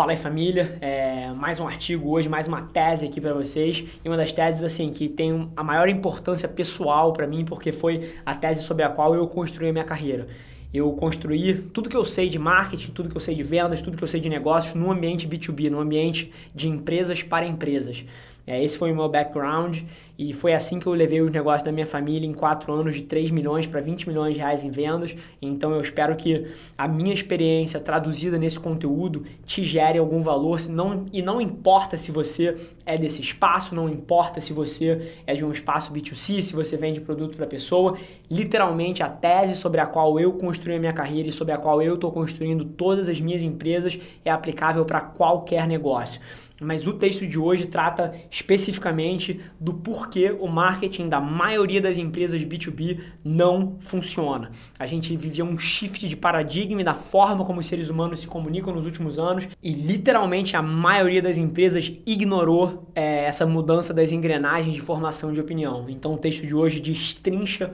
Fala aí família, é, mais um artigo hoje, mais uma tese aqui para vocês. E uma das teses assim que tem a maior importância pessoal para mim, porque foi a tese sobre a qual eu construí a minha carreira. Eu construí tudo que eu sei de marketing, tudo que eu sei de vendas, tudo que eu sei de negócios no ambiente B2B, no ambiente de empresas para empresas. É, esse foi o meu background e foi assim que eu levei os negócios da minha família em 4 anos de 3 milhões para 20 milhões de reais em vendas. Então eu espero que a minha experiência traduzida nesse conteúdo te gere algum valor e não importa se você é desse espaço, não importa se você é de um espaço B2C, se você vende produto para pessoa, literalmente a tese sobre a qual eu construí a minha carreira e sobre a qual eu estou construindo todas as minhas empresas é aplicável para qualquer negócio mas o texto de hoje trata especificamente do porquê o marketing da maioria das empresas B2B não funciona. A gente vivia um shift de paradigma da forma como os seres humanos se comunicam nos últimos anos e literalmente a maioria das empresas ignorou é, essa mudança das engrenagens de formação de opinião. Então o texto de hoje destrincha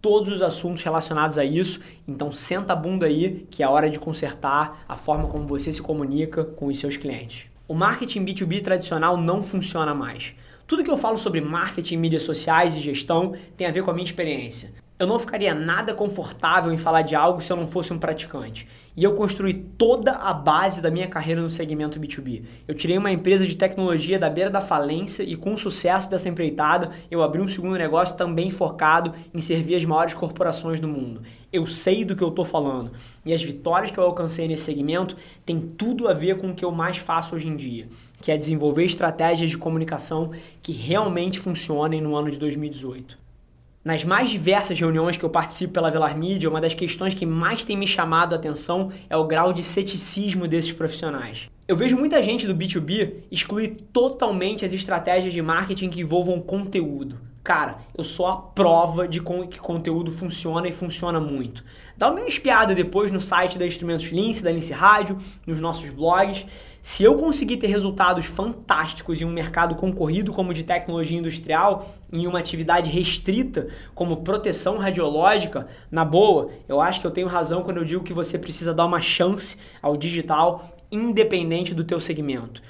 todos os assuntos relacionados a isso. Então senta a bunda aí que é hora de consertar a forma como você se comunica com os seus clientes. O marketing B2B tradicional não funciona mais. Tudo que eu falo sobre marketing, mídias sociais e gestão tem a ver com a minha experiência. Eu não ficaria nada confortável em falar de algo se eu não fosse um praticante. E eu construí toda a base da minha carreira no segmento B2B. Eu tirei uma empresa de tecnologia da beira da falência e com o sucesso dessa empreitada, eu abri um segundo negócio também focado em servir as maiores corporações do mundo. Eu sei do que eu estou falando. E as vitórias que eu alcancei nesse segmento têm tudo a ver com o que eu mais faço hoje em dia, que é desenvolver estratégias de comunicação que realmente funcionem no ano de 2018. Nas mais diversas reuniões que eu participo pela Velar Media, uma das questões que mais tem me chamado a atenção é o grau de ceticismo desses profissionais. Eu vejo muita gente do B2B excluir totalmente as estratégias de marketing que envolvam conteúdo. Cara, eu sou a prova de que conteúdo funciona e funciona muito. Dá uma espiada depois no site da Instrumentos Lince, da Lince Rádio, nos nossos blogs. Se eu conseguir ter resultados fantásticos em um mercado concorrido como de tecnologia industrial, em uma atividade restrita como proteção radiológica, na boa, eu acho que eu tenho razão quando eu digo que você precisa dar uma chance ao digital independente do teu segmento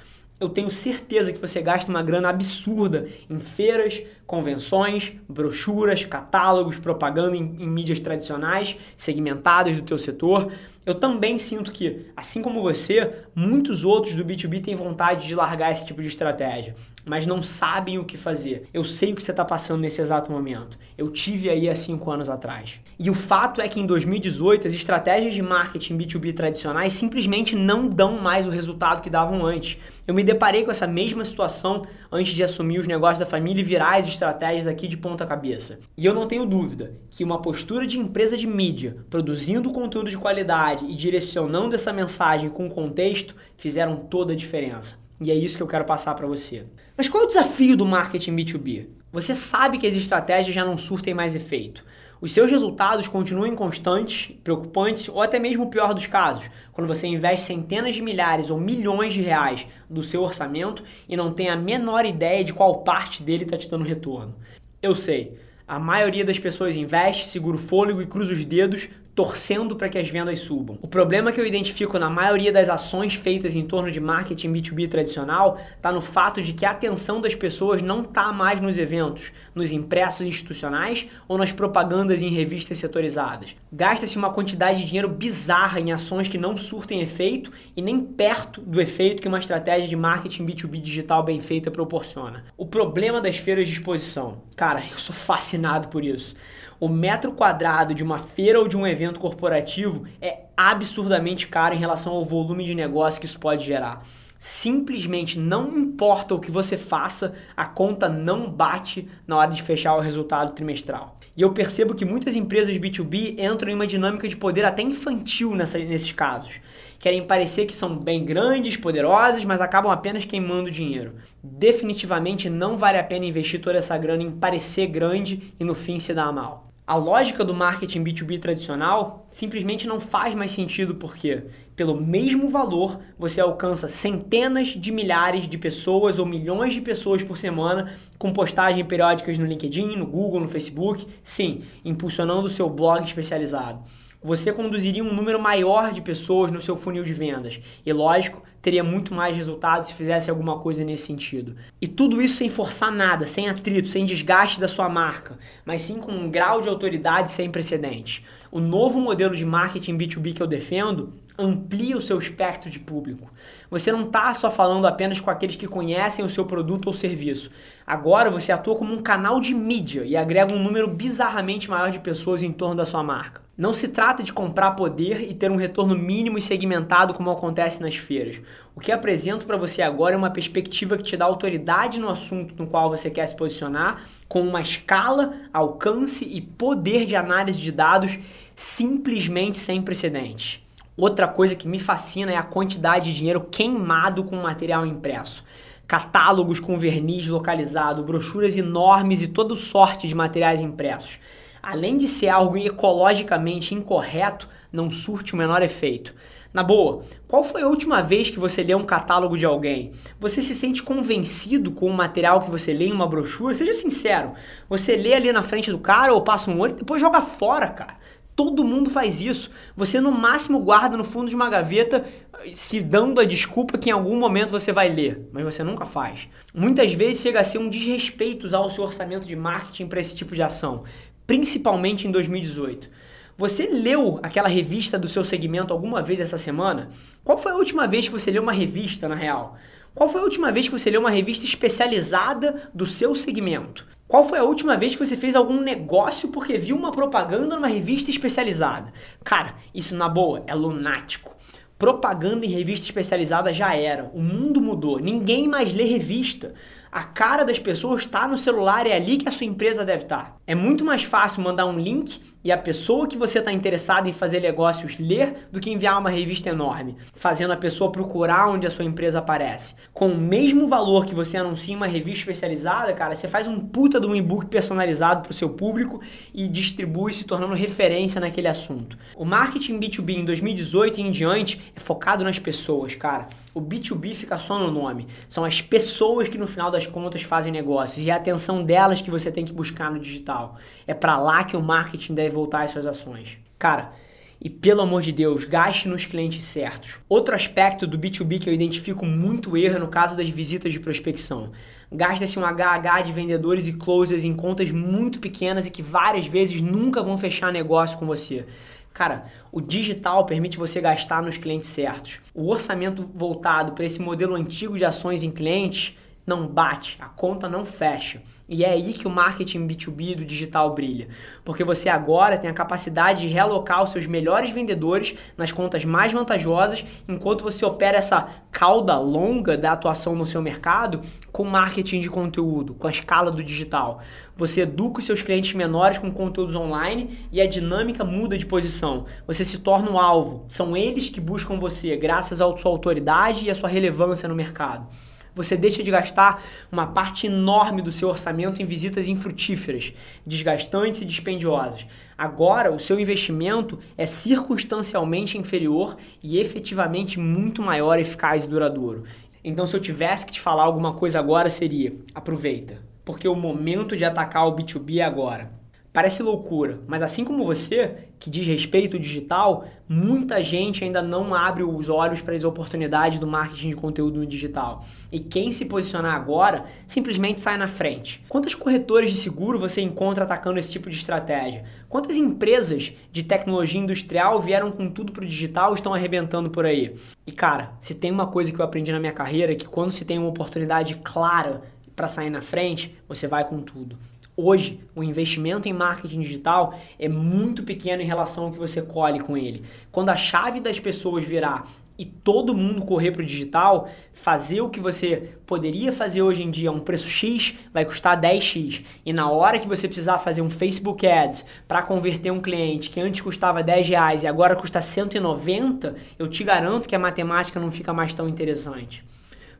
eu tenho certeza que você gasta uma grana absurda em feiras, convenções, brochuras, catálogos, propaganda em, em, mídias tradicionais, segmentadas do teu setor. Eu também sinto que, assim como você, muitos outros do B2B têm vontade de largar esse tipo de estratégia, mas não sabem o que fazer. Eu sei o que você está passando nesse exato momento. Eu tive aí há cinco anos atrás. E o fato é que em 2018 as estratégias de marketing B2B tradicionais simplesmente não dão mais o resultado que davam antes. Eu me deparei com essa mesma situação antes de assumir os negócios da família e virar as estratégias aqui de ponta cabeça. E eu não tenho dúvida que uma postura de empresa de mídia, produzindo conteúdo de qualidade e direcionando essa mensagem com contexto, fizeram toda a diferença. E é isso que eu quero passar para você. Mas qual é o desafio do marketing B2B? Você sabe que as estratégias já não surtem mais efeito. Os seus resultados continuam inconstantes, preocupantes ou até mesmo o pior dos casos, quando você investe centenas de milhares ou milhões de reais do seu orçamento e não tem a menor ideia de qual parte dele está te dando retorno. Eu sei, a maioria das pessoas investe, segura o fôlego e cruza os dedos torcendo para que as vendas subam. O problema que eu identifico na maioria das ações feitas em torno de marketing B2B tradicional está no fato de que a atenção das pessoas não está mais nos eventos, nos impressos institucionais ou nas propagandas em revistas setorizadas. Gasta-se uma quantidade de dinheiro bizarra em ações que não surtem efeito e nem perto do efeito que uma estratégia de marketing B2B digital bem feita proporciona. O problema das feiras de exposição. Cara, eu sou fascinado por isso o metro quadrado de uma feira ou de um evento corporativo é absurdamente caro em relação ao volume de negócio que isso pode gerar. Simplesmente não importa o que você faça, a conta não bate na hora de fechar o resultado trimestral. E eu percebo que muitas empresas B2B entram em uma dinâmica de poder até infantil nessa, nesses casos. Querem parecer que são bem grandes, poderosas, mas acabam apenas queimando dinheiro. Definitivamente não vale a pena investir toda essa grana em parecer grande e no fim se dar mal. A lógica do marketing B2B tradicional simplesmente não faz mais sentido porque, pelo mesmo valor, você alcança centenas de milhares de pessoas ou milhões de pessoas por semana com postagens periódicas no LinkedIn, no Google, no Facebook, sim, impulsionando o seu blog especializado. Você conduziria um número maior de pessoas no seu funil de vendas. E lógico, teria muito mais resultados se fizesse alguma coisa nesse sentido. E tudo isso sem forçar nada, sem atrito, sem desgaste da sua marca, mas sim com um grau de autoridade sem precedentes. O novo modelo de marketing B2B que eu defendo amplia o seu espectro de público. Você não está só falando apenas com aqueles que conhecem o seu produto ou serviço. Agora você atua como um canal de mídia e agrega um número bizarramente maior de pessoas em torno da sua marca. Não se trata de comprar poder e ter um retorno mínimo e segmentado como acontece nas feiras. O que apresento para você agora é uma perspectiva que te dá autoridade no assunto no qual você quer se posicionar, com uma escala, alcance e poder de análise de dados simplesmente sem precedentes. Outra coisa que me fascina é a quantidade de dinheiro queimado com material impresso. Catálogos com verniz localizado, brochuras enormes e toda sorte de materiais impressos. Além de ser algo ecologicamente incorreto, não surte o menor efeito. Na boa, qual foi a última vez que você leu um catálogo de alguém? Você se sente convencido com o material que você lê em uma brochura? Seja sincero. Você lê ali na frente do cara ou passa um olho e depois joga fora, cara. Todo mundo faz isso. Você no máximo guarda no fundo de uma gaveta, se dando a desculpa que em algum momento você vai ler, mas você nunca faz. Muitas vezes chega a ser um desrespeito usar o seu orçamento de marketing para esse tipo de ação, principalmente em 2018. Você leu aquela revista do seu segmento alguma vez essa semana? Qual foi a última vez que você leu uma revista na real? Qual foi a última vez que você leu uma revista especializada do seu segmento? Qual foi a última vez que você fez algum negócio porque viu uma propaganda numa revista especializada? Cara, isso na boa é lunático. Propaganda em revista especializada já era. O mundo mudou. Ninguém mais lê revista. A cara das pessoas está no celular, é ali que a sua empresa deve estar. É muito mais fácil mandar um link e a pessoa que você está interessado em fazer negócios ler do que enviar uma revista enorme, fazendo a pessoa procurar onde a sua empresa aparece. Com o mesmo valor que você anuncia em uma revista especializada, cara, você faz um puta de um e-book personalizado para o seu público e distribui se tornando referência naquele assunto. O marketing B2B em 2018 e em diante é focado nas pessoas, cara. O B2B fica só no nome. São as pessoas que no final das contas fazem negócios e é a atenção delas que você tem que buscar no digital. É para lá que o marketing deve voltar as suas ações. Cara, e pelo amor de Deus, gaste nos clientes certos. Outro aspecto do B2B que eu identifico muito erro é no caso das visitas de prospecção. Gasta-se um HH de vendedores e closers em contas muito pequenas e que várias vezes nunca vão fechar negócio com você. Cara, o digital permite você gastar nos clientes certos. O orçamento voltado para esse modelo antigo de ações em clientes não bate, a conta não fecha. E é aí que o marketing B2B do digital brilha, porque você agora tem a capacidade de realocar os seus melhores vendedores nas contas mais vantajosas, enquanto você opera essa cauda longa da atuação no seu mercado com marketing de conteúdo, com a escala do digital. Você educa os seus clientes menores com conteúdos online e a dinâmica muda de posição. Você se torna um alvo, são eles que buscam você, graças à sua autoridade e à sua relevância no mercado você deixa de gastar uma parte enorme do seu orçamento em visitas infrutíferas, desgastantes e dispendiosas. Agora, o seu investimento é circunstancialmente inferior e efetivamente muito maior, eficaz e duradouro. Então, se eu tivesse que te falar alguma coisa agora, seria: aproveita, porque o momento de atacar o B2B é agora. Parece loucura, mas assim como você, que diz respeito ao digital, muita gente ainda não abre os olhos para as oportunidades do marketing de conteúdo no digital. E quem se posicionar agora simplesmente sai na frente. Quantas corretoras de seguro você encontra atacando esse tipo de estratégia? Quantas empresas de tecnologia industrial vieram com tudo para o digital e estão arrebentando por aí? E cara, se tem uma coisa que eu aprendi na minha carreira é que quando se tem uma oportunidade clara para sair na frente, você vai com tudo. Hoje, o investimento em marketing digital é muito pequeno em relação ao que você colhe com ele. Quando a chave das pessoas virar e todo mundo correr para o digital, fazer o que você poderia fazer hoje em dia um preço X vai custar 10x. E na hora que você precisar fazer um Facebook Ads para converter um cliente que antes custava 10 reais e agora custa 190, eu te garanto que a matemática não fica mais tão interessante.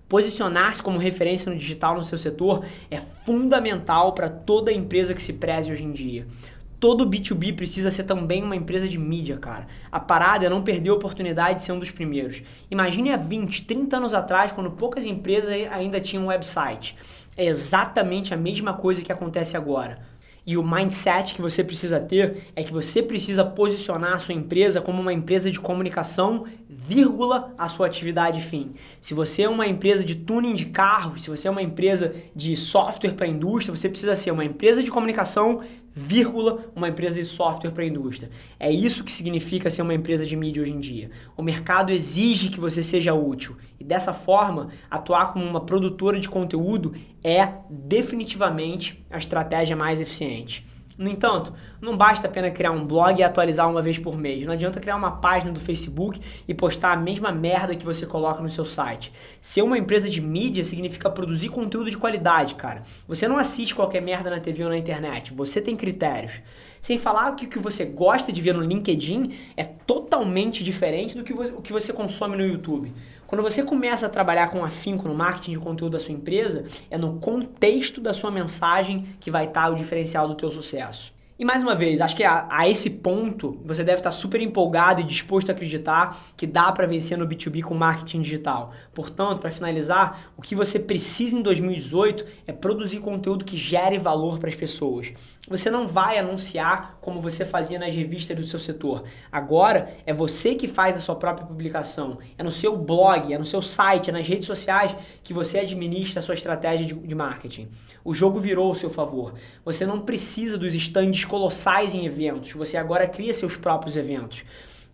Posicionar-se como referência no digital no seu setor é fundamental para toda empresa que se preze hoje em dia. Todo B2B precisa ser também uma empresa de mídia, cara. A parada é não perder a oportunidade de ser um dos primeiros. Imagine há 20, 30 anos atrás, quando poucas empresas ainda tinham website. É exatamente a mesma coisa que acontece agora. E o mindset que você precisa ter é que você precisa posicionar a sua empresa como uma empresa de comunicação, vírgula, a sua atividade fim. Se você é uma empresa de tuning de carro, se você é uma empresa de software para indústria, você precisa ser uma empresa de comunicação, vírgula, uma empresa de software para a indústria. É isso que significa ser uma empresa de mídia hoje em dia. O mercado exige que você seja útil e dessa forma, atuar como uma produtora de conteúdo é definitivamente a estratégia mais eficiente. No entanto, não basta apenas criar um blog e atualizar uma vez por mês. Não adianta criar uma página do Facebook e postar a mesma merda que você coloca no seu site. Ser uma empresa de mídia significa produzir conteúdo de qualidade, cara. Você não assiste qualquer merda na TV ou na internet. Você tem critérios. Sem falar que o que você gosta de ver no LinkedIn é totalmente diferente do que o que você consome no YouTube. Quando você começa a trabalhar com afinco no marketing de conteúdo da sua empresa, é no contexto da sua mensagem que vai estar o diferencial do teu sucesso. E mais uma vez, acho que a, a, esse ponto você deve estar super empolgado e disposto a acreditar que dá para vencer no B2B com marketing digital. Portanto, para finalizar, o que você precisa em 2018 é produzir conteúdo que gere valor para as pessoas. Você não vai anunciar como você fazia nas revistas do seu setor. Agora é você que faz a sua própria publicação. É no seu blog, é no seu site, é nas redes sociais que você administra a sua estratégia de, de marketing. O jogo virou ao seu favor. Você não precisa dos estandes colossais em eventos, você agora cria seus próprios eventos.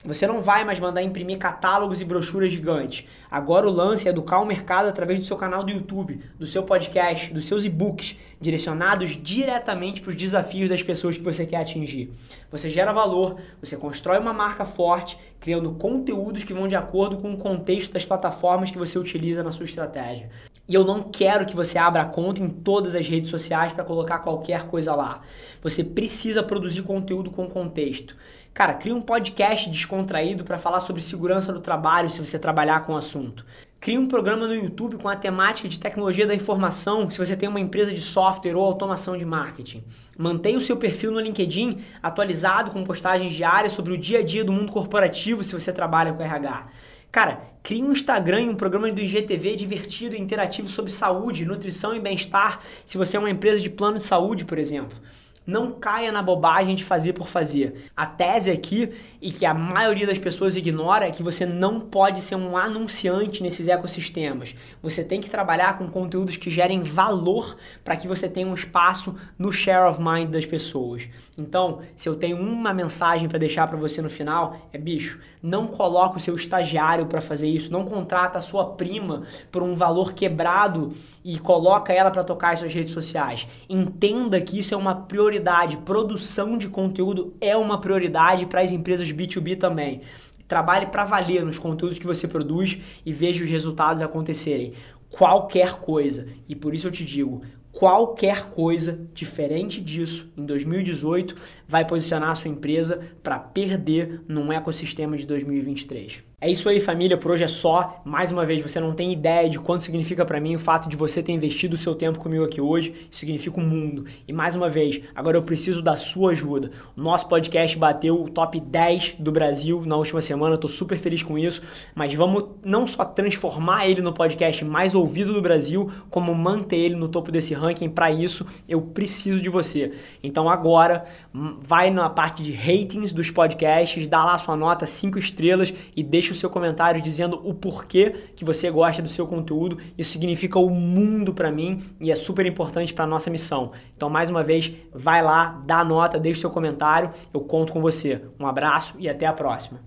Você não vai mais mandar imprimir catálogos e brochuras gigantes. Agora o lance é educar o mercado através do seu canal do YouTube, do seu podcast, dos seus e-books, direcionados diretamente para os desafios das pessoas que você quer atingir. Você gera valor, você constrói uma marca forte, criando conteúdos que vão de acordo com o contexto das plataformas que você utiliza na sua estratégia. E eu não quero que você abra conta em todas as redes sociais para colocar qualquer coisa lá. Você precisa produzir conteúdo com contexto. Cara, cria um podcast descontraído para falar sobre segurança do trabalho se você trabalhar com o assunto. Cria um programa no YouTube com a temática de tecnologia da informação se você tem uma empresa de software ou automação de marketing. Mantenha o seu perfil no LinkedIn atualizado com postagens diárias sobre o dia a dia do mundo corporativo se você trabalha com RH. Cara, crie um Instagram e um programa do IGTV divertido e interativo sobre saúde, nutrição e bem-estar se você é uma empresa de plano de saúde, por exemplo. Não caia na bobagem de fazer por fazer. A tese aqui, e que a maioria das pessoas ignora, é que você não pode ser um anunciante nesses ecossistemas. Você tem que trabalhar com conteúdos que gerem valor para que você tenha um espaço no share of mind das pessoas. Então, se eu tenho uma mensagem para deixar para você no final, é bicho, não coloque o seu estagiário para fazer isso, não contrata a sua prima por um valor quebrado e coloca ela para tocar as suas redes sociais. Entenda que isso é uma prioridade prioridade. Produção de conteúdo é uma prioridade para as empresas B2B também. Trabalhe para valer nos conteúdos que você produz e veja os resultados acontecerem. Qualquer coisa. E por isso eu te digo, qualquer coisa diferente disso em 2018 vai posicionar a sua empresa para perder num ecossistema de 2023. É isso aí, família. Por hoje é só. Mais uma vez, você não tem ideia de quanto significa para mim o fato de você ter investido o seu tempo comigo aqui hoje. Isso significa um mundo. E mais uma vez, agora eu preciso da sua ajuda. O nosso podcast bateu o top 10 do Brasil na última semana. Tô super feliz com isso. Mas vamos não só transformar ele no podcast mais ouvido do Brasil, como manter ele no topo desse ranking. Para isso, eu preciso de você. Então agora, hum, vai na parte de ratings dos podcasts, dá lá sua nota 5 estrelas e deixa o seu comentário dizendo o porquê que você gosta do seu conteúdo. Isso significa o mundo para mim e é super importante para nossa missão. Então, mais uma vez, vai lá, dá nota, deixa o seu comentário, eu conto com você. Um abraço e até a próxima.